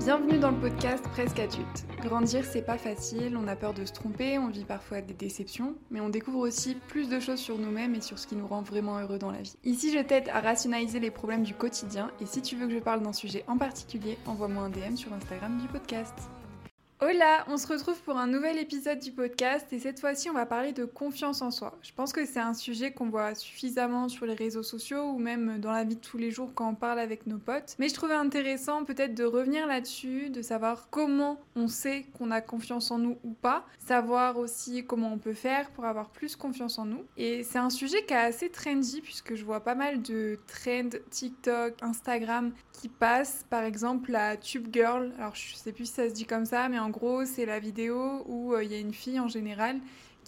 Bienvenue dans le podcast Presque adulte. Grandir, c'est pas facile, on a peur de se tromper, on vit parfois des déceptions, mais on découvre aussi plus de choses sur nous-mêmes et sur ce qui nous rend vraiment heureux dans la vie. Ici, je t'aide à rationaliser les problèmes du quotidien et si tu veux que je parle d'un sujet en particulier, envoie-moi un DM sur Instagram du podcast. Hola, on se retrouve pour un nouvel épisode du podcast et cette fois-ci on va parler de confiance en soi. Je pense que c'est un sujet qu'on voit suffisamment sur les réseaux sociaux ou même dans la vie de tous les jours quand on parle avec nos potes. Mais je trouvais intéressant peut-être de revenir là-dessus, de savoir comment on sait qu'on a confiance en nous ou pas, savoir aussi comment on peut faire pour avoir plus confiance en nous. Et c'est un sujet qui est assez trendy puisque je vois pas mal de trends TikTok, Instagram qui passent. Par exemple la Tube Girl, alors je sais plus si ça se dit comme ça, mais en en gros, c'est la vidéo où euh, il y a une fille en général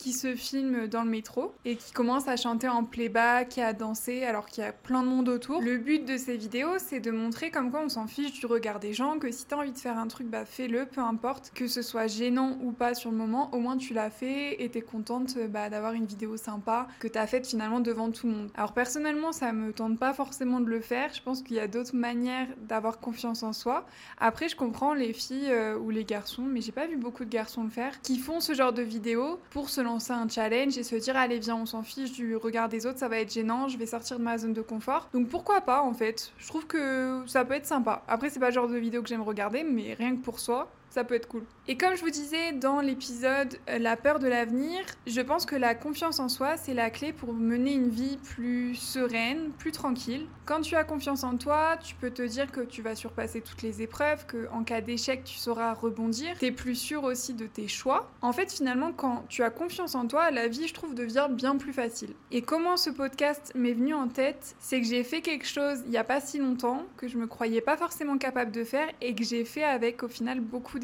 qui se filme dans le métro et qui commence à chanter en playback et à danser alors qu'il y a plein de monde autour. Le but de ces vidéos, c'est de montrer comme quoi on s'en fiche du regard des gens, que si t'as envie de faire un truc, bah fais-le, peu importe, que ce soit gênant ou pas sur le moment, au moins tu l'as fait et t'es contente bah, d'avoir une vidéo sympa que t'as faite finalement devant tout le monde. Alors personnellement, ça me tente pas forcément de le faire, je pense qu'il y a d'autres manières d'avoir confiance en soi. Après, je comprends les filles euh, ou les garçons, mais j'ai pas vu beaucoup de garçons le faire, qui font ce genre de vidéos pour se lancer un challenge et se dire allez viens on s'en fiche du regard des autres ça va être gênant je vais sortir de ma zone de confort. Donc pourquoi pas en fait. Je trouve que ça peut être sympa. Après c'est pas le genre de vidéo que j'aime regarder mais rien que pour soi ça peut être cool. Et comme je vous disais dans l'épisode euh, La peur de l'avenir, je pense que la confiance en soi, c'est la clé pour mener une vie plus sereine, plus tranquille. Quand tu as confiance en toi, tu peux te dire que tu vas surpasser toutes les épreuves, que en cas d'échec, tu sauras rebondir. Tu es plus sûr aussi de tes choix. En fait, finalement, quand tu as confiance en toi, la vie, je trouve, devient bien plus facile. Et comment ce podcast m'est venu en tête, c'est que j'ai fait quelque chose il n'y a pas si longtemps que je me croyais pas forcément capable de faire et que j'ai fait avec au final beaucoup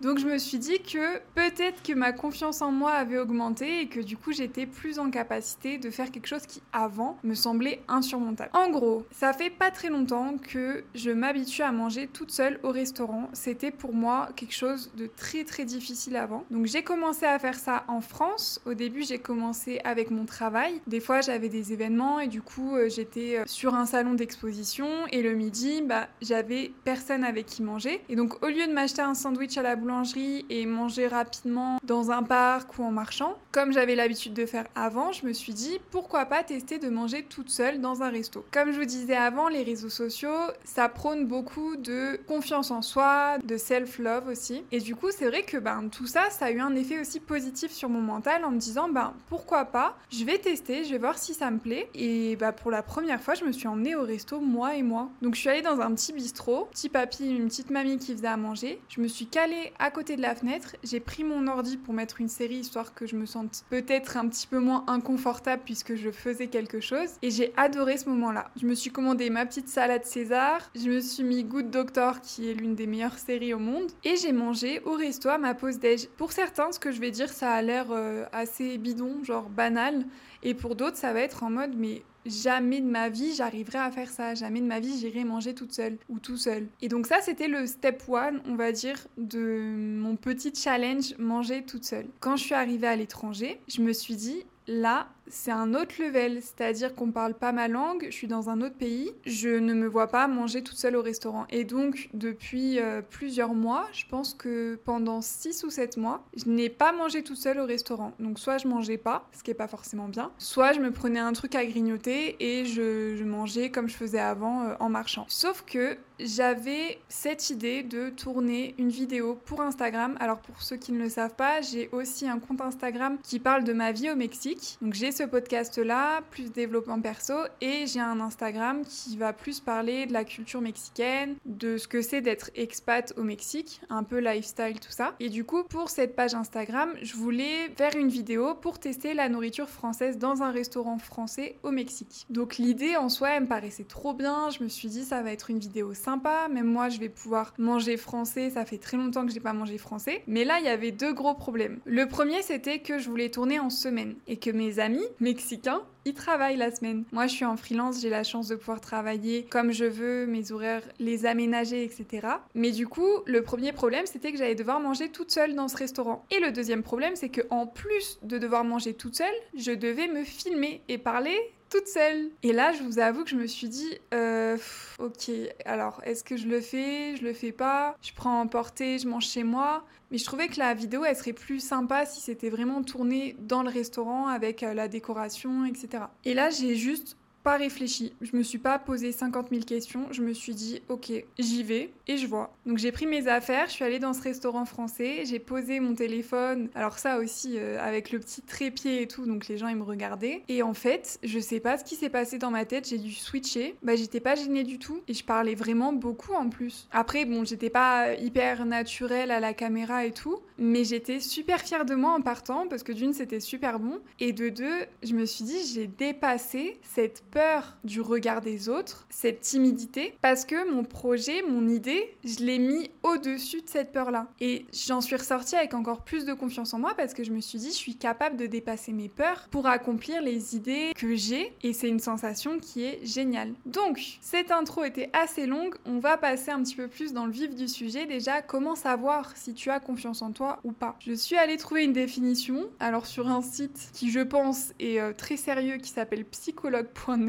Donc je me suis dit que peut-être que ma confiance en moi avait augmenté et que du coup j'étais plus en capacité de faire quelque chose qui avant me semblait insurmontable. En gros, ça fait pas très longtemps que je m'habitue à manger toute seule au restaurant. C'était pour moi quelque chose de très très difficile avant. Donc j'ai commencé à faire ça en France. Au début j'ai commencé avec mon travail. Des fois j'avais des événements et du coup euh, j'étais euh, sur un salon d'exposition et le midi bah j'avais personne avec qui manger. Et donc au lieu de m'acheter un sandwich à la boulangerie et manger rapidement dans un parc ou en marchant, comme j'avais l'habitude de faire avant, je me suis dit pourquoi pas tester de manger toute seule dans un resto. Comme je vous disais avant, les réseaux sociaux, ça prône beaucoup de confiance en soi, de self-love aussi. Et du coup, c'est vrai que ben, tout ça, ça a eu un effet aussi positif sur mon mental en me disant ben, pourquoi pas, je vais tester, je vais voir si ça me plaît. Et bah, pour la première fois, je me suis emmenée au resto, moi et moi. Donc je suis allée dans un petit bistrot, petit papy, une petite mamie qui faisait à manger. Je me suis calée à côté de la fenêtre, j'ai pris mon ordi pour mettre une série histoire que je me sente peut-être un petit peu moins inconfortable puisque je faisais quelque chose. Et j'ai adoré ce moment-là. Je me suis commandé ma petite salade César, je me suis mis Good Doctor qui est l'une des meilleures séries au monde. Et j'ai mangé au resto à ma pause déj. Pour certains, ce que je vais dire, ça a l'air euh, assez bidon, genre banal. Et pour d'autres, ça va être en mode mais jamais de ma vie j'arriverai à faire ça, jamais de ma vie j'irai manger toute seule ou tout seul. Et donc ça c'était le step one, on va dire, de mon petit challenge manger toute seule. Quand je suis arrivée à l'étranger, je me suis dit là c'est un autre level, c'est-à-dire qu'on parle pas ma langue, je suis dans un autre pays, je ne me vois pas manger toute seule au restaurant. Et donc, depuis euh, plusieurs mois, je pense que pendant 6 ou 7 mois, je n'ai pas mangé toute seule au restaurant. Donc, soit je mangeais pas, ce qui est pas forcément bien, soit je me prenais un truc à grignoter et je, mangeais comme je faisais avant euh, en marchant. Sauf que j'avais cette idée de tourner une vidéo pour Instagram. Alors, pour ceux qui ne le savent pas, j'ai aussi un compte Instagram qui parle de ma vie au Mexique. Donc, j'ai podcast-là, plus développement perso, et j'ai un Instagram qui va plus parler de la culture mexicaine, de ce que c'est d'être expat au Mexique, un peu lifestyle, tout ça. Et du coup, pour cette page Instagram, je voulais faire une vidéo pour tester la nourriture française dans un restaurant français au Mexique. Donc l'idée en soi, elle me paraissait trop bien. Je me suis dit, ça va être une vidéo sympa. Même moi, je vais pouvoir manger français. Ça fait très longtemps que j'ai pas mangé français. Mais là, il y avait deux gros problèmes. Le premier, c'était que je voulais tourner en semaine et que mes amis mexicains ils travaillent la semaine. Moi, je suis en freelance, j'ai la chance de pouvoir travailler comme je veux, mes horaires, les aménager, etc. Mais du coup, le premier problème, c'était que j'allais devoir manger toute seule dans ce restaurant. Et le deuxième problème, c'est que en plus de devoir manger toute seule, je devais me filmer et parler toute seule. Et là, je vous avoue que je me suis dit, euh, ok, alors est-ce que je le fais, je le fais pas, je prends en portée, je mange chez moi. Mais je trouvais que la vidéo, elle serait plus sympa si c'était vraiment tourné dans le restaurant avec euh, la décoration, etc. Et là, j'ai juste pas réfléchi. Je me suis pas posé 50 000 questions. Je me suis dit, ok, j'y vais et je vois. Donc j'ai pris mes affaires, je suis allée dans ce restaurant français, j'ai posé mon téléphone. Alors ça aussi, euh, avec le petit trépied et tout, donc les gens ils me regardaient. Et en fait, je sais pas ce qui s'est passé dans ma tête, j'ai dû switcher. Bah j'étais pas gênée du tout et je parlais vraiment beaucoup en plus. Après, bon, j'étais pas hyper naturelle à la caméra et tout, mais j'étais super fière de moi en partant parce que d'une, c'était super bon. Et de deux, je me suis dit, j'ai dépassé cette peur du regard des autres, cette timidité, parce que mon projet, mon idée, je l'ai mis au-dessus de cette peur-là. Et j'en suis ressortie avec encore plus de confiance en moi parce que je me suis dit, je suis capable de dépasser mes peurs pour accomplir les idées que j'ai et c'est une sensation qui est géniale. Donc, cette intro était assez longue, on va passer un petit peu plus dans le vif du sujet. Déjà, comment savoir si tu as confiance en toi ou pas? Je suis allée trouver une définition, alors sur un site qui je pense est euh, très sérieux qui s'appelle psychologue.net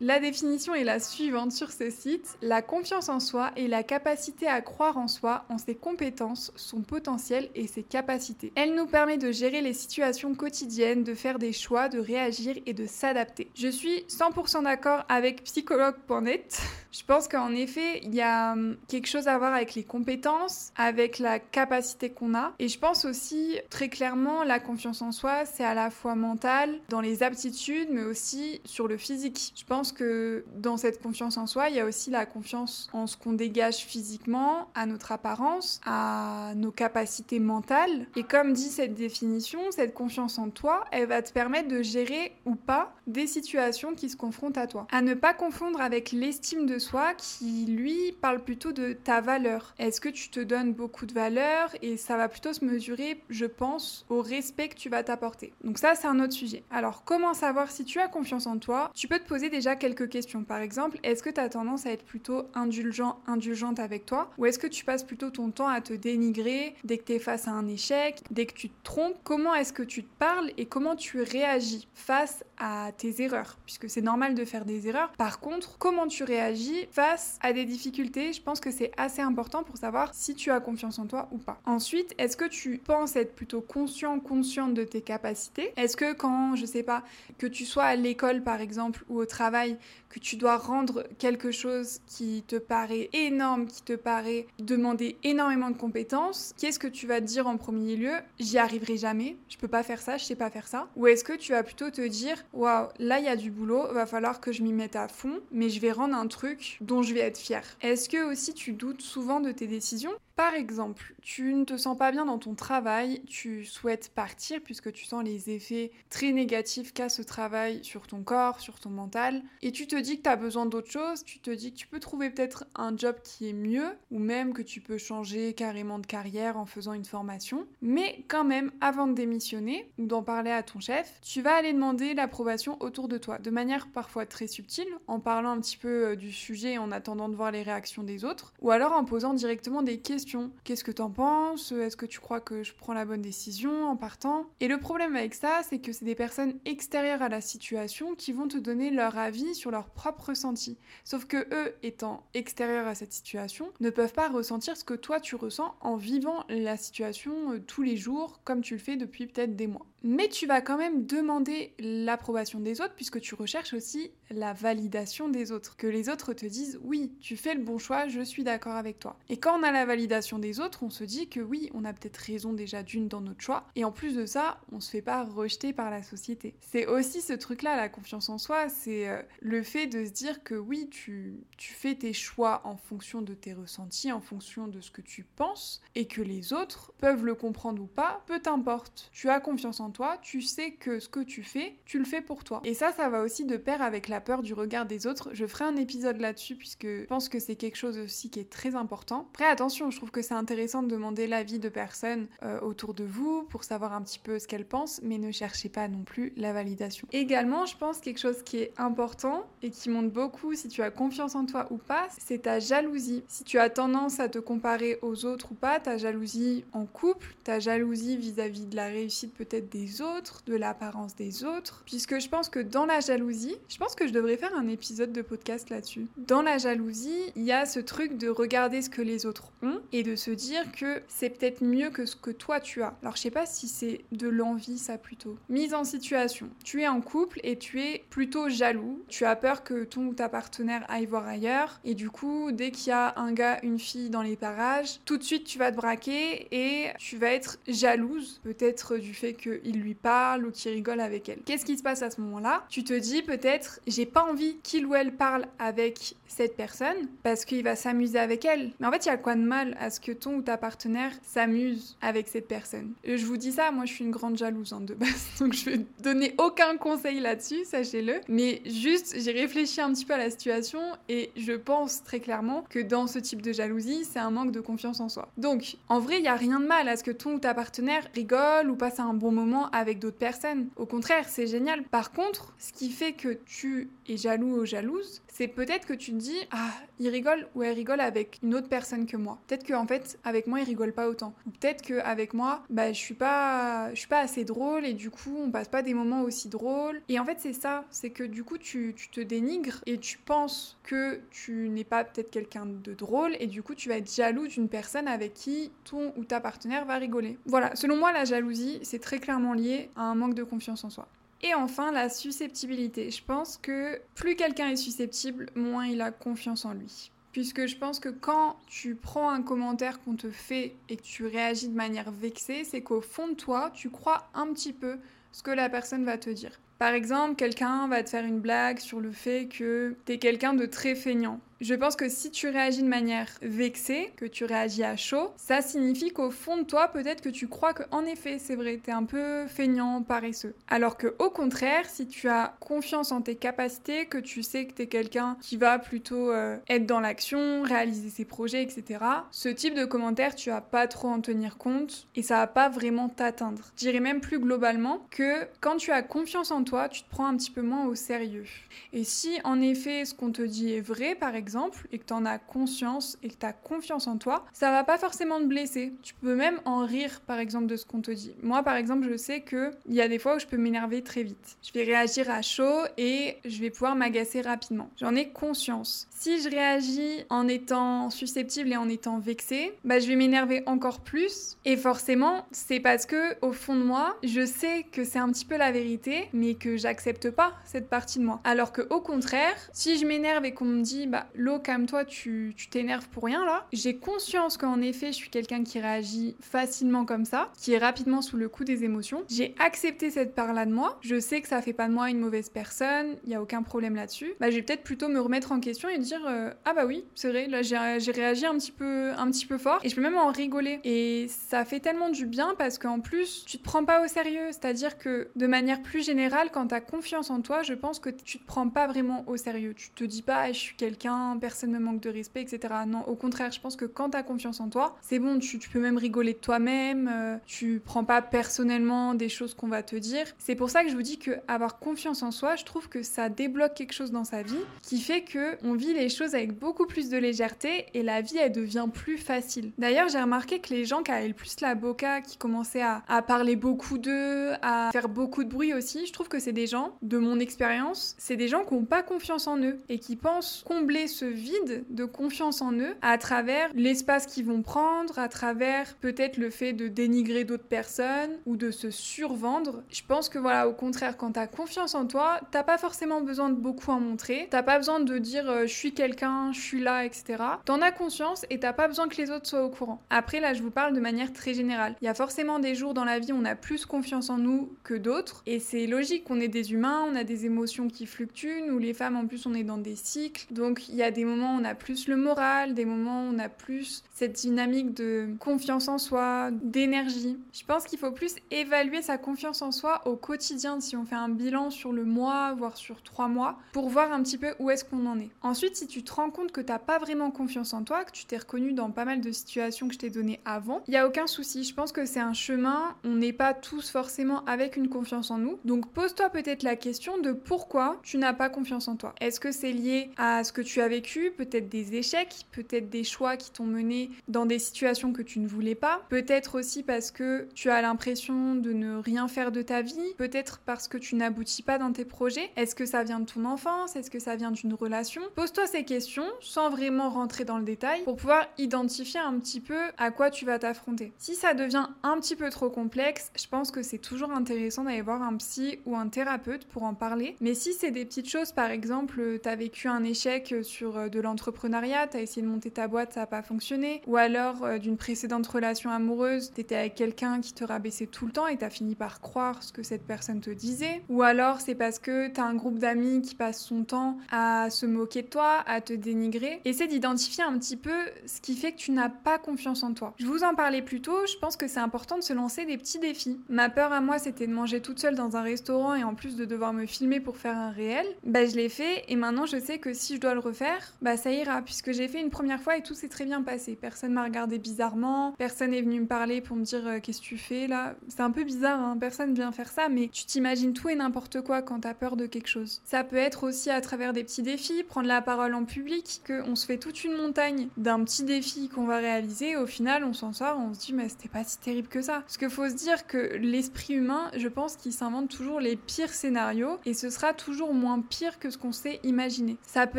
la définition est la suivante sur ce site. La confiance en soi est la capacité à croire en soi, en ses compétences, son potentiel et ses capacités. Elle nous permet de gérer les situations quotidiennes, de faire des choix, de réagir et de s'adapter. Je suis 100% d'accord avec psychologue.net. Je pense qu'en effet, il y a hum, quelque chose à voir avec les compétences, avec la capacité qu'on a. Et je pense aussi, très clairement, la confiance en soi, c'est à la fois mental, dans les aptitudes, mais aussi sur le physique. Je pense que dans cette confiance en soi, il y a aussi la confiance en ce qu'on dégage physiquement, à notre apparence, à nos capacités mentales. Et comme dit cette définition, cette confiance en toi, elle va te permettre de gérer ou pas des situations qui se confrontent à toi. À ne pas confondre avec l'estime de soi qui, lui, parle plutôt de ta valeur. Est-ce que tu te donnes beaucoup de valeur et ça va plutôt se mesurer, je pense, au respect que tu vas t'apporter? Donc ça, c'est un autre sujet. Alors, comment savoir si tu as confiance en toi? Tu peux poser déjà quelques questions. Par exemple, est-ce que tu as tendance à être plutôt indulgent, indulgente avec toi Ou est-ce que tu passes plutôt ton temps à te dénigrer dès que tu es face à un échec, dès que tu te trompes? Comment est-ce que tu te parles et comment tu réagis face à tes erreurs? Puisque c'est normal de faire des erreurs. Par contre, comment tu réagis face à des difficultés, je pense que c'est assez important pour savoir si tu as confiance en toi ou pas. Ensuite, est-ce que tu penses être plutôt conscient, consciente de tes capacités? Est-ce que quand, je sais pas, que tu sois à l'école par exemple ou au travail, que tu dois rendre quelque chose qui te paraît énorme, qui te paraît demander énormément de compétences, qu'est-ce que tu vas te dire en premier lieu? J'y arriverai jamais, je peux pas faire ça, je sais pas faire ça. Ou est-ce que tu vas plutôt te dire waouh, là il y a du boulot, va falloir que je m'y mette à fond, mais je vais rendre un truc dont je vais être fière. Est-ce que aussi tu doutes souvent de tes décisions? Par exemple, tu ne te sens pas bien dans ton travail, tu souhaites partir puisque tu sens les effets très négatifs qu'a ce travail sur ton corps, sur ton mental, et tu te dis que tu as besoin d'autre chose, tu te dis que tu peux trouver peut-être un job qui est mieux, ou même que tu peux changer carrément de carrière en faisant une formation, mais quand même, avant de démissionner ou d'en parler à ton chef, tu vas aller demander l'approbation autour de toi, de manière parfois très subtile, en parlant un petit peu euh, du sujet en attendant de voir les réactions des autres, ou alors en posant directement des questions Qu'est-ce que t'en penses? Est-ce que tu crois que je prends la bonne décision en partant? Et le problème avec ça, c'est que c'est des personnes extérieures à la situation qui vont te donner leur avis sur leur propre ressenti. Sauf que eux, étant extérieurs à cette situation, ne peuvent pas ressentir ce que toi tu ressens en vivant la situation euh, tous les jours, comme tu le fais depuis peut-être des mois. Mais tu vas quand même demander l'approbation des autres puisque tu recherches aussi la validation des autres. Que les autres te disent oui, tu fais le bon choix, je suis d'accord avec toi. Et quand on a la validation des autres, on se dit que oui, on a peut-être raison déjà d'une dans notre choix. Et en plus de ça, on se fait pas rejeter par la société. C'est aussi ce truc-là, la confiance en soi, c'est euh, le fait de se dire que oui, tu, tu fais tes choix en fonction de tes ressentis, en fonction de ce que tu penses, et que les autres peuvent le comprendre ou pas, peu t'importe. Tu as confiance en toi, tu sais que ce que tu fais, tu le fais pour toi. Et ça, ça va aussi de pair avec la peur du regard des autres. Je ferai un épisode là-dessus puisque je pense que c'est quelque chose aussi qui est très important. Après, attention, je trouve que c'est intéressant de demander l'avis de personnes euh, autour de vous pour savoir un petit peu ce qu'elles pensent, mais ne cherchez pas non plus la validation. Également, je pense quelque chose qui est important et qui montre beaucoup si tu as confiance en toi ou pas, c'est ta jalousie. Si tu as tendance à te comparer aux autres ou pas, ta jalousie en couple, ta jalousie vis-à-vis de la réussite peut-être des autres, de l'apparence des autres, puisque je pense que dans la jalousie, je pense que je devrais faire un épisode de podcast là-dessus. Dans la jalousie, il y a ce truc de regarder ce que les autres ont et de se dire que c'est peut-être mieux que ce que toi tu as. Alors je sais pas si c'est de l'envie ça plutôt. Mise en situation. Tu es en couple et tu es plutôt jaloux. Tu as peur que ton ou ta partenaire aille voir ailleurs et du coup, dès qu'il y a un gars, une fille dans les parages, tout de suite tu vas te braquer et tu vas être jalouse peut-être du fait qu'il lui parle ou qu'il rigole avec elle. Qu'est-ce qui se passe à ce moment-là? Tu te dis peut-être j'ai pas envie qu'il ou elle parle avec cette personne parce qu'il va s'amuser avec elle. Mais en fait, il y a quoi de mal à ce que ton ou ta partenaire s'amuse avec cette personne Je vous dis ça, moi je suis une grande jalouse hein, de base, donc je vais donner aucun conseil là-dessus, sachez-le. Mais juste, j'ai réfléchi un petit peu à la situation et je pense très clairement que dans ce type de jalousie, c'est un manque de confiance en soi. Donc, en vrai, il y a rien de mal à ce que ton ou ta partenaire rigole ou passe un bon moment avec d'autres personnes. Au contraire, c'est génial. Par contre, ce qui fait que tu es jaloux ou jalouse, c'est peut-être que tu te dis ah il rigole ou elle rigole avec une autre personne que moi. Que en fait avec moi il rigole pas autant. Peut-être que avec moi bah je suis pas je suis pas assez drôle et du coup on passe pas des moments aussi drôles. Et en fait c'est ça, c'est que du coup tu, tu te dénigres et tu penses que tu n'es pas peut-être quelqu'un de drôle et du coup tu vas être jaloux d'une personne avec qui ton ou ta partenaire va rigoler. Voilà, selon moi la jalousie c'est très clairement lié à un manque de confiance en soi. Et enfin, la susceptibilité. Je pense que plus quelqu'un est susceptible, moins il a confiance en lui. Puisque je pense que quand tu prends un commentaire qu'on te fait et que tu réagis de manière vexée, c'est qu'au fond de toi, tu crois un petit peu ce que la personne va te dire. Par exemple, quelqu'un va te faire une blague sur le fait que t'es quelqu'un de très feignant. Je pense que si tu réagis de manière vexée, que tu réagis à chaud, ça signifie qu'au fond de toi, peut-être que tu crois que en effet, c'est vrai, t'es un peu feignant, paresseux. Alors que au contraire, si tu as confiance en tes capacités, que tu sais que t'es quelqu'un qui va plutôt euh, être dans l'action, réaliser ses projets, etc., ce type de commentaire, tu vas pas trop en tenir compte et ça va pas vraiment t'atteindre. Je dirais même plus globalement que quand tu as confiance en toi, tu te prends un petit peu moins au sérieux. Et si en effet ce qu'on te dit est vrai, par exemple, et que tu en as conscience et que tu as confiance en toi, ça va pas forcément te blesser. Tu peux même en rire, par exemple, de ce qu'on te dit. Moi, par exemple, je sais qu'il y a des fois où je peux m'énerver très vite. Je vais réagir à chaud et je vais pouvoir m'agacer rapidement. J'en ai conscience. Si je réagis en étant susceptible et en étant vexée, bah, je vais m'énerver encore plus. Et forcément, c'est parce que, au fond de moi, je sais que c'est un petit peu la vérité, mais que j'accepte pas cette partie de moi. Alors que, au contraire, si je m'énerve et qu'on me dit, bah, l'eau, calme-toi, tu t'énerves pour rien là. J'ai conscience qu'en effet, je suis quelqu'un qui réagit facilement comme ça, qui est rapidement sous le coup des émotions. J'ai accepté cette part-là de moi. Je sais que ça fait pas de moi une mauvaise personne, il y a aucun problème là-dessus. Bah, je vais peut-être plutôt me remettre en question et dire euh, ah bah oui, c'est vrai, là j'ai réagi un petit peu fort et je peux même en rigoler. Et ça fait tellement du bien parce qu'en plus, tu te prends pas au sérieux, c'est-à-dire que de manière plus générale, quand tu as confiance en toi, je pense que tu te prends pas vraiment au sérieux. Tu te dis pas je suis quelqu'un personne me manque de respect, etc. Non, au contraire, je pense que quand t'as confiance en toi, c'est bon, tu, peux même rigoler de toi-même, euh, tu prends pas personnellement des choses qu'on va te dire. C'est pour ça que je vous dis que avoir confiance en soi, je trouve que ça débloque quelque chose dans sa vie qui fait que on vit les choses avec beaucoup plus de légèreté et la vie elle devient plus facile. D'ailleurs, j'ai remarqué que les gens qui avaient le plus la boca, qui commençaient à, à parler beaucoup d'eux, à faire beaucoup de bruit aussi, je trouve que c'est des gens, de mon expérience, c'est des gens qui n'ont pas confiance en eux et qui pensent combler vide de confiance en eux à travers l'espace qu'ils vont prendre, à travers peut-être le fait de dénigrer d'autres personnes ou de se survendre. Je pense que voilà, au contraire, quand t'as confiance en toi, t'as pas forcément besoin de beaucoup en montrer, t'as pas besoin de dire euh, je suis quelqu'un, je suis là, etc. T'en as conscience et t'as pas besoin que les autres soient au courant. Après, là, je vous parle de manière très générale. Il y a forcément des jours dans la vie où on a plus confiance en nous que d'autres et c'est logique qu'on est des humains, on a des émotions qui fluctuent, nous les femmes en plus on est dans des cycles, donc il y a a des moments où on a plus le moral, des moments où on a plus cette dynamique de confiance en soi, d'énergie. Je pense qu'il faut plus évaluer sa confiance en soi au quotidien si on fait un bilan sur le mois, voire sur trois mois, pour voir un petit peu où est-ce qu'on en est. Ensuite, si tu te rends compte que t'as pas vraiment confiance en toi, que tu t'es reconnu dans pas mal de situations que je t'ai données avant, il y a aucun souci. Je pense que c'est un chemin. On n'est pas tous forcément avec une confiance en nous. Donc pose-toi peut-être la question de pourquoi tu n'as pas confiance en toi. Est-ce que c'est lié à ce que tu as peut-être des échecs, peut-être des choix qui t'ont mené dans des situations que tu ne voulais pas, peut-être aussi parce que tu as l'impression de ne rien faire de ta vie, peut-être parce que tu n'aboutis pas dans tes projets. Est-ce que ça vient de ton enfance? Est-ce que ça vient d'une relation? Pose-toi ces questions sans vraiment rentrer dans le détail pour pouvoir identifier un petit peu à quoi tu vas t'affronter. Si ça devient un petit peu trop complexe, je pense que c'est toujours intéressant d'aller voir un psy ou un thérapeute pour en parler. Mais si c'est des petites choses, par exemple, tu as vécu un échec sur euh, de l'entrepreneuriat, tu as essayé de monter ta boîte, ça n'a pas fonctionné, ou alors euh, d'une précédente relation amoureuse, tu étais avec quelqu'un qui te rabaissait tout le temps et tu as fini par croire ce que cette personne te disait, ou alors c'est parce que tu as un groupe d'amis qui passe son temps à se moquer de toi, à te dénigrer. Essaie d'identifier un petit peu ce qui fait que tu n'as pas confiance en toi. Je vous en parlais plus tôt, je pense que c'est important de se lancer des petits défis. Ma peur à moi, c'était de manger toute seule dans un restaurant et en plus de devoir me filmer pour faire un réel. Bah, je l'ai fait et maintenant je sais que si je dois le refaire, bah, ça ira puisque j'ai fait une première fois et tout s'est très bien passé. Personne m'a regardé bizarrement, personne est venu me parler pour me dire euh, qu'est-ce que tu fais là. C'est un peu bizarre, hein personne vient faire ça, mais tu t'imagines tout et n'importe quoi quand t'as peur de quelque chose. Ça peut être aussi à travers des petits défis, prendre la parole en public, qu'on se fait toute une montagne d'un petit défi qu'on va réaliser, au final on s'en sort, on se dit mais c'était pas si terrible que ça. Parce qu'il faut se dire que l'esprit humain, je pense qu'il s'invente toujours les pires scénarios et ce sera toujours moins pire que ce qu'on s'est imaginé. Ça peut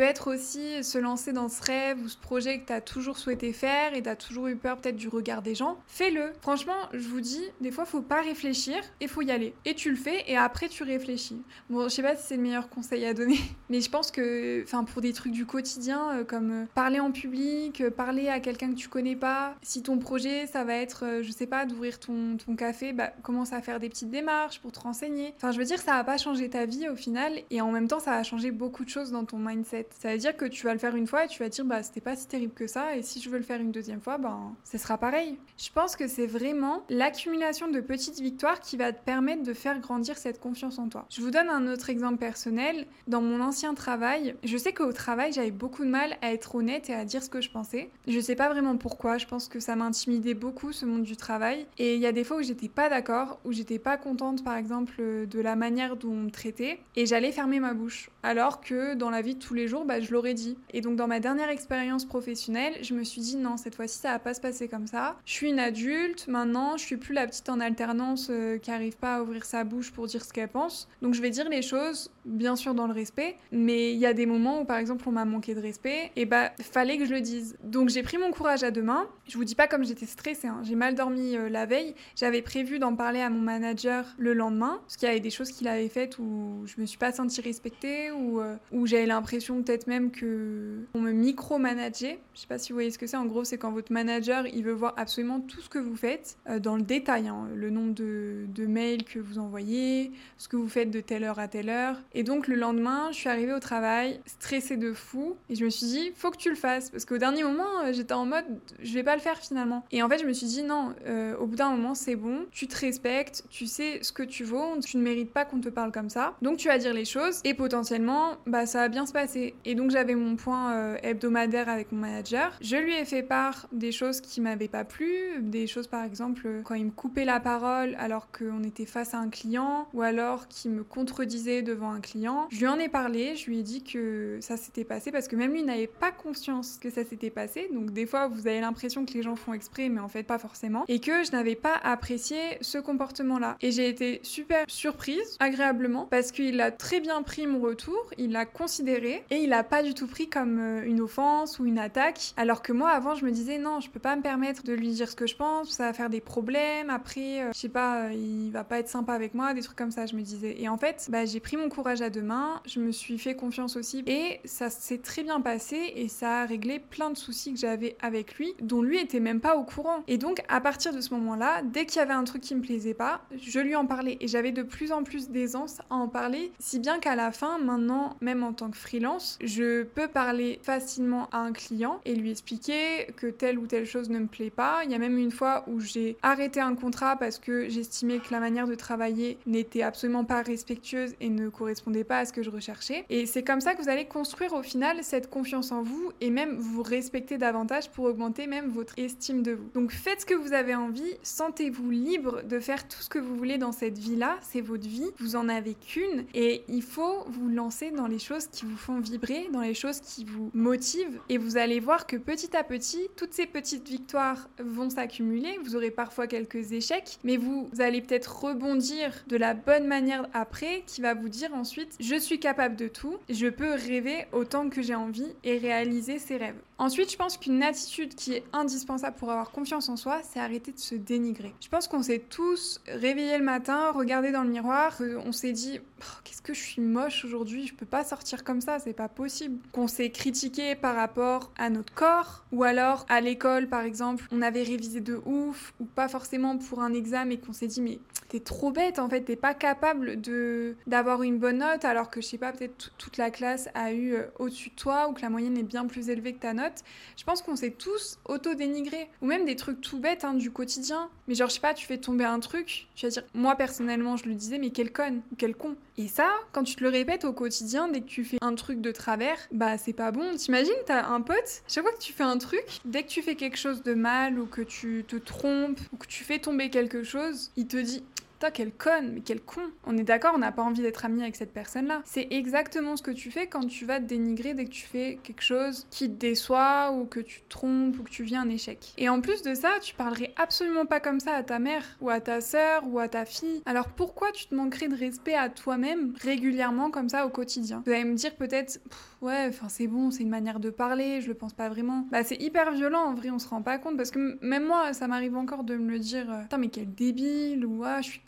être aussi se lancer dans ce rêve ou ce projet que tu as toujours souhaité faire et tu as toujours eu peur peut-être du regard des gens. Fais-le. Franchement, je vous dis, des fois faut pas réfléchir et faut y aller. Et tu le fais et après tu réfléchis. Bon, je sais pas si c'est le meilleur conseil à donner, mais je pense que enfin pour des trucs du quotidien euh, comme euh, parler en public, euh, parler à quelqu'un que tu connais pas. Si ton projet, ça va être, je sais pas, d'ouvrir ton, ton café, bah, commence à faire des petites démarches pour te renseigner. Enfin, je veux dire, ça va pas changer ta vie au final, et en même temps, ça va changer beaucoup de choses dans ton mindset. Ça veut dire que tu vas le faire une fois et tu vas dire, bah, c'était pas si terrible que ça, et si je veux le faire une deuxième fois, ben, ce sera pareil. Je pense que c'est vraiment l'accumulation de petites victoires qui va te permettre de faire grandir cette confiance en toi. Je vous donne un autre exemple personnel. Dans mon ancien travail, je sais qu'au travail, j'avais beaucoup de mal à être honnête et à dire ce que je pensais. Je sais pas vraiment pourquoi. Je pense que ça m'intimidait beaucoup ce monde du travail. Et il y a des fois où j'étais pas d'accord, où j'étais pas contente par exemple de la manière dont on me traitait. Et j'allais fermer ma bouche. Alors que dans la vie de tous les jours, bah, je l'aurais dit. Et donc dans ma dernière expérience professionnelle, je me suis dit non, cette fois-ci ça va pas se passer comme ça. Je suis une adulte maintenant, je suis plus la petite en alternance euh, qui arrive pas à ouvrir sa bouche pour dire ce qu'elle pense. Donc je vais dire les choses, bien sûr dans le respect, mais il y a des moments où par exemple on m'a manqué de respect, et bah fallait que je le dise. Donc j'ai pris mon courage à demain. Je vous dis pas comme j'étais stressée, hein. j'ai mal dormi euh, la veille. J'avais prévu d'en parler à mon manager le lendemain, parce qu'il y avait des choses qu'il avait faites où je me suis pas sentie respectée, ou euh, où j'avais l'impression peut-être même que on me micro-manageait. Je sais pas si vous voyez ce que c'est. En gros, c'est quand votre manager il veut voir absolument tout ce que vous faites euh, dans le détail, hein. le nombre de, mails que vous envoyez, ce que vous faites de telle heure à telle heure. Donc le lendemain, je suis arrivée au travail stressée de fou, et je me suis dit faut que tu le fasses, parce qu'au dernier moment, j'étais en mode je vais pas le faire finalement. Et en fait, je me suis dit non, euh, au bout d'un moment, c'est bon, tu te respectes, tu sais ce que tu vaux, tu ne mérites pas qu'on te parle comme ça. Donc tu vas dire les choses et potentiellement, bah ça va bien se passer. Et donc j'avais mon point euh, hebdomadaire avec mon manager. Je lui ai fait part des choses qui m'avaient pas plu, des choses par exemple quand il me coupait la parole alors qu'on était face à un client ou alors qu'il me contredisait devant un client. Je lui en ai parlé, je lui ai dit que ça s'était passé parce que même lui n'avait pas conscience que ça s'était passé. Donc des fois, vous avez l'impression que les gens font exprès, mais en fait pas forcément. Et que je n'avais pas apprécié ce comportement-là. Et j'ai été super surprise, agréablement, parce qu'il a très bien pris mon retour, il l'a considéré, et il a pas du tout pris comme euh, une offense ou une attaque. Alors que moi, avant, je me disais, non, je peux pas me permettre de lui dire ce que je pense, ça va faire des problèmes, après, euh, je sais pas, euh, il va pas être sympa avec moi, des trucs comme ça, je me disais. Et en fait, bah, j'ai pris mon courage à demain, je me suis fait confiance aussi et ça s'est très bien passé et ça a réglé plein de soucis que j'avais avec lui dont lui était même pas au courant. Et donc à partir de ce moment-là, dès qu'il y avait un truc qui me plaisait pas, je lui en parlais et j'avais de plus en plus d'aisance à en parler, si bien qu'à la fin, maintenant, même en tant que freelance, je peux parler facilement à un client et lui expliquer que telle ou telle chose ne me plaît pas. Il y a même une fois où j'ai arrêté un contrat parce que j'estimais que la manière de travailler n'était absolument pas respectueuse et ne correspondait pas à ce que je recherchais. Et c'est comme ça que vous allez construire au final cette confiance en vous et même vous respecter davantage pour augmenter même votre estime de vous. Donc faites ce que vous avez envie, sentez-vous libre de faire tout ce que vous voulez dans cette vie-là, c'est votre vie, vous en avez qu'une et il faut vous lancer dans les choses qui vous font vibrer, dans les choses qui vous motivent et vous allez voir que petit à petit, toutes ces petites victoires vont s'accumuler, vous aurez parfois quelques échecs, mais vous allez peut-être rebondir de la bonne manière après qui va vous dire ensuite je suis capable de tout, je peux rêver autant que j'ai envie et réaliser ses rêves. Ensuite, je pense qu'une attitude qui est indispensable pour avoir confiance en soi, c'est arrêter de se dénigrer. Je pense qu'on s'est tous réveillés le matin, regardé dans le miroir, on s'est dit qu'est-ce que je suis moche aujourd'hui, je peux pas sortir comme ça, c'est pas possible. Qu'on s'est critiqué par rapport à notre corps, ou alors à l'école par exemple, on avait révisé de ouf, ou pas forcément pour un examen et qu'on s'est dit mais t'es trop bête en fait, t'es pas capable de d'avoir une bonne note alors que je sais pas, peut-être toute la classe a eu euh, au-dessus de toi ou que la moyenne est bien plus élevée que ta note je pense qu'on s'est tous auto-dénigrés. Ou même des trucs tout bêtes hein, du quotidien. Mais genre, je sais pas, tu fais tomber un truc, tu vas dire, moi personnellement, je le disais, mais quel con ou quel con. Et ça, quand tu te le répètes au quotidien, dès que tu fais un truc de travers, bah c'est pas bon. T'imagines, t'as un pote, chaque fois que tu fais un truc, dès que tu fais quelque chose de mal ou que tu te trompes ou que tu fais tomber quelque chose, il te dit Putain, quelle conne, mais quel con. On est d'accord, on n'a pas envie d'être ami avec cette personne-là. C'est exactement ce que tu fais quand tu vas te dénigrer dès que tu fais quelque chose qui te déçoit ou que tu te trompes ou que tu viens un échec. Et en plus de ça, tu parlerais absolument pas comme ça à ta mère ou à ta sœur ou à ta fille. Alors pourquoi tu te manquerais de respect à toi-même régulièrement comme ça au quotidien? Vous allez me dire peut-être, ouais, enfin c'est bon, c'est une manière de parler, je le pense pas vraiment. Bah c'est hyper violent en vrai, on se rend pas compte parce que même moi, ça m'arrive encore de me le dire, euh, putain mais quel débile ou ah je suis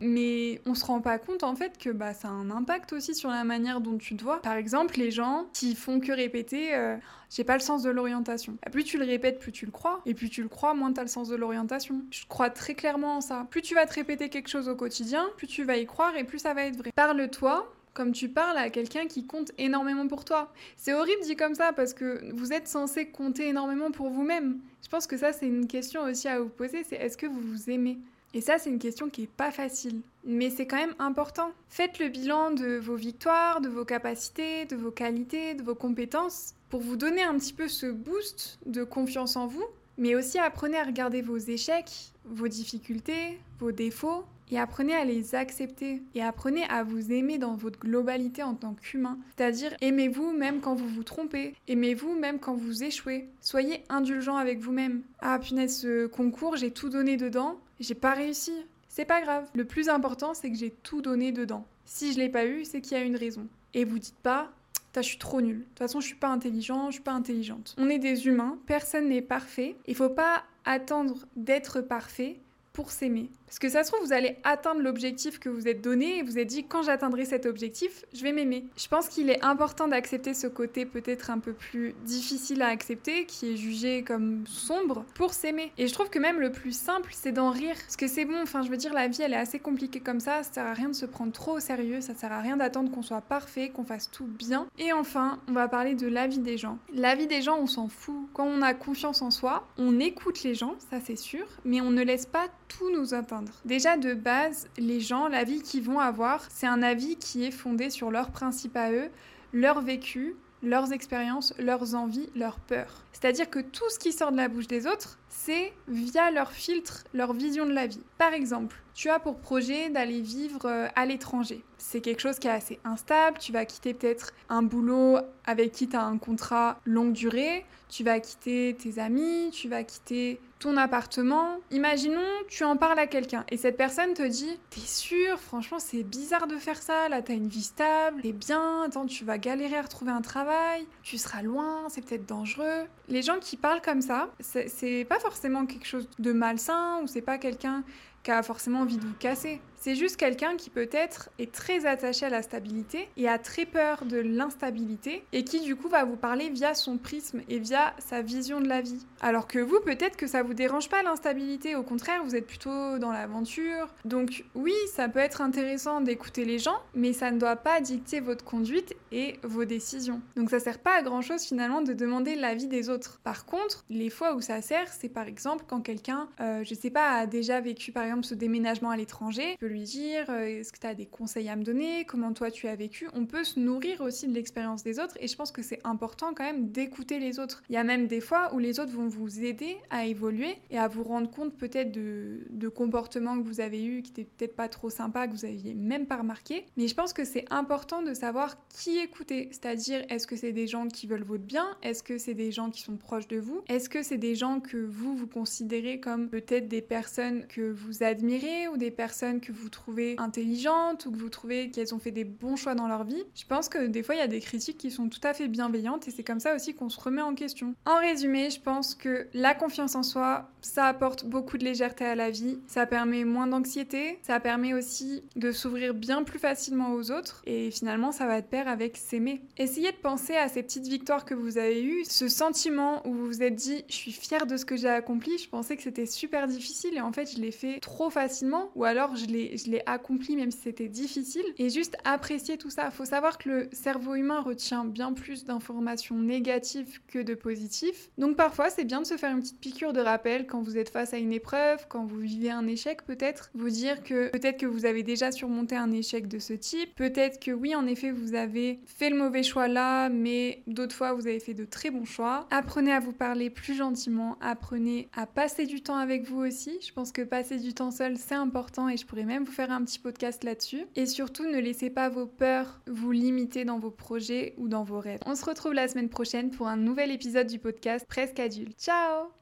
mais on se rend pas compte en fait que bah, ça a un impact aussi sur la manière dont tu te vois. Par exemple, les gens qui font que répéter euh, j'ai pas le sens de l'orientation. Bah, plus tu le répètes, plus tu le crois, et plus tu le crois, moins t'as le sens de l'orientation. Je crois très clairement en ça. Plus tu vas te répéter quelque chose au quotidien, plus tu vas y croire et plus ça va être vrai. Parle-toi comme tu parles à quelqu'un qui compte énormément pour toi. C'est horrible dit comme ça parce que vous êtes censé compter énormément pour vous-même. Je pense que ça c'est une question aussi à vous poser, c'est est-ce que vous vous aimez? Et ça, c'est une question qui est pas facile. Mais c'est quand même important. Faites le bilan de vos victoires, de vos capacités, de vos qualités, de vos compétences, pour vous donner un petit peu ce boost de confiance en vous. Mais aussi apprenez à regarder vos échecs, vos difficultés, vos défauts, et apprenez à les accepter et apprenez à vous aimer dans votre globalité en tant qu'humain. C'est-à-dire aimez-vous même quand vous vous trompez, aimez-vous même quand vous échouez. Soyez indulgent avec vous-même. Ah punaise, ce concours, j'ai tout donné dedans, j'ai pas réussi. C'est pas grave. Le plus important, c'est que j'ai tout donné dedans. Si je l'ai pas eu, c'est qu'il y a une raison. Et vous dites pas, je suis trop nulle. De toute façon, je suis pas intelligent, je suis pas intelligente. On est des humains, personne n'est parfait. Il faut pas attendre d'être parfait pour s'aimer. Parce que ça se trouve, vous allez atteindre l'objectif que vous êtes donné et vous êtes dit quand j'atteindrai cet objectif, je vais m'aimer. Je pense qu'il est important d'accepter ce côté peut-être un peu plus difficile à accepter, qui est jugé comme sombre, pour s'aimer. Et je trouve que même le plus simple, c'est d'en rire. Parce que c'est bon, enfin je veux dire, la vie elle est assez compliquée comme ça, ça sert à rien de se prendre trop au sérieux, ça sert à rien d'attendre qu'on soit parfait, qu'on fasse tout bien. Et enfin, on va parler de la vie des gens. La vie des gens, on s'en fout. Quand on a confiance en soi, on écoute les gens, ça c'est sûr, mais on ne laisse pas tout nous atteindre. Déjà de base, les gens, l'avis qu'ils vont avoir, c'est un avis qui est fondé sur leurs principes à eux, leur vécu, leurs expériences, leurs envies, leurs peurs. C'est-à-dire que tout ce qui sort de la bouche des autres, c'est via leur filtre, leur vision de la vie. Par exemple, tu as pour projet d'aller vivre euh, à l'étranger. C'est quelque chose qui est assez instable, tu vas quitter peut-être un boulot avec qui tu as un contrat longue durée, tu vas quitter tes amis, tu vas quitter ton appartement. Imaginons, tu en parles à quelqu'un et cette personne te dit T'es sûr? Franchement, c'est bizarre de faire ça. Là, t'as une vie stable, t'es bien. Attends, tu vas galérer à retrouver un travail. Tu seras loin, c'est peut-être dangereux. Les gens qui parlent comme ça, c'est pas forcément quelque chose de malsain ou c'est pas quelqu'un qui a forcément envie de vous casser. C'est juste quelqu'un qui peut-être est très attaché à la stabilité et a très peur de l'instabilité et qui du coup va vous parler via son prisme et via sa vision de la vie. Alors que vous, peut-être que ça vous dérange pas l'instabilité, au contraire, vous êtes plutôt dans l'aventure. Donc oui, ça peut être intéressant d'écouter les gens, mais ça ne doit pas dicter votre conduite et vos décisions. Donc ça sert pas à grand chose finalement de demander l'avis des autres. Par contre, les fois où ça sert, c'est par exemple quand quelqu'un, euh, je sais pas, a déjà vécu par exemple ce déménagement à l'étranger, lui dire euh, est-ce que tu as des conseils à me donner, comment toi tu as vécu? On peut se nourrir aussi de l'expérience des autres et je pense que c'est important quand même d'écouter les autres. Il y a même des fois où les autres vont vous aider à évoluer et à vous rendre compte peut-être de, de comportements que vous avez eu qui n'étaient peut-être pas trop sympas, que vous aviez même pas remarqué. Mais je pense que c'est important de savoir qui écouter, c'est-à-dire est-ce que c'est des gens qui veulent votre bien, est-ce que c'est des gens qui sont proches de vous, est-ce que c'est des gens que vous vous considérez comme peut-être des personnes que vous admirez ou des personnes que vous trouvez intelligentes ou que vous trouvez qu'elles ont fait des bons choix dans leur vie. Je pense que des fois il y a des critiques qui sont tout à fait bienveillantes et c'est comme ça aussi qu'on se remet en question. En résumé, je pense que la confiance en soi, ça apporte beaucoup de légèreté à la vie, ça permet moins d'anxiété, ça permet aussi de s'ouvrir bien plus facilement aux autres et finalement ça va de pair avec s'aimer. Essayez de penser à ces petites victoires que vous avez eues, ce sentiment où vous vous êtes dit je suis fière de ce que j'ai accompli, je pensais que c'était super difficile et en fait je l'ai fait trop facilement ou alors je l'ai je l'ai accompli même si c'était difficile et juste apprécier tout ça. Faut savoir que le cerveau humain retient bien plus d'informations négatives que de positives. Donc parfois c'est bien de se faire une petite piqûre de rappel quand vous êtes face à une épreuve, quand vous vivez un échec peut-être, vous dire que peut-être que vous avez déjà surmonté un échec de ce type, peut-être que oui en effet vous avez fait le mauvais choix là, mais d'autres fois vous avez fait de très bons choix. Apprenez à vous parler plus gentiment, apprenez à passer du temps avec vous aussi. Je pense que passer du temps seul c'est important et je pourrais vous faire un petit podcast là-dessus. Et surtout ne laissez pas vos peurs vous limiter dans vos projets ou dans vos rêves. On se retrouve la semaine prochaine pour un nouvel épisode du podcast Presque Adulte. Ciao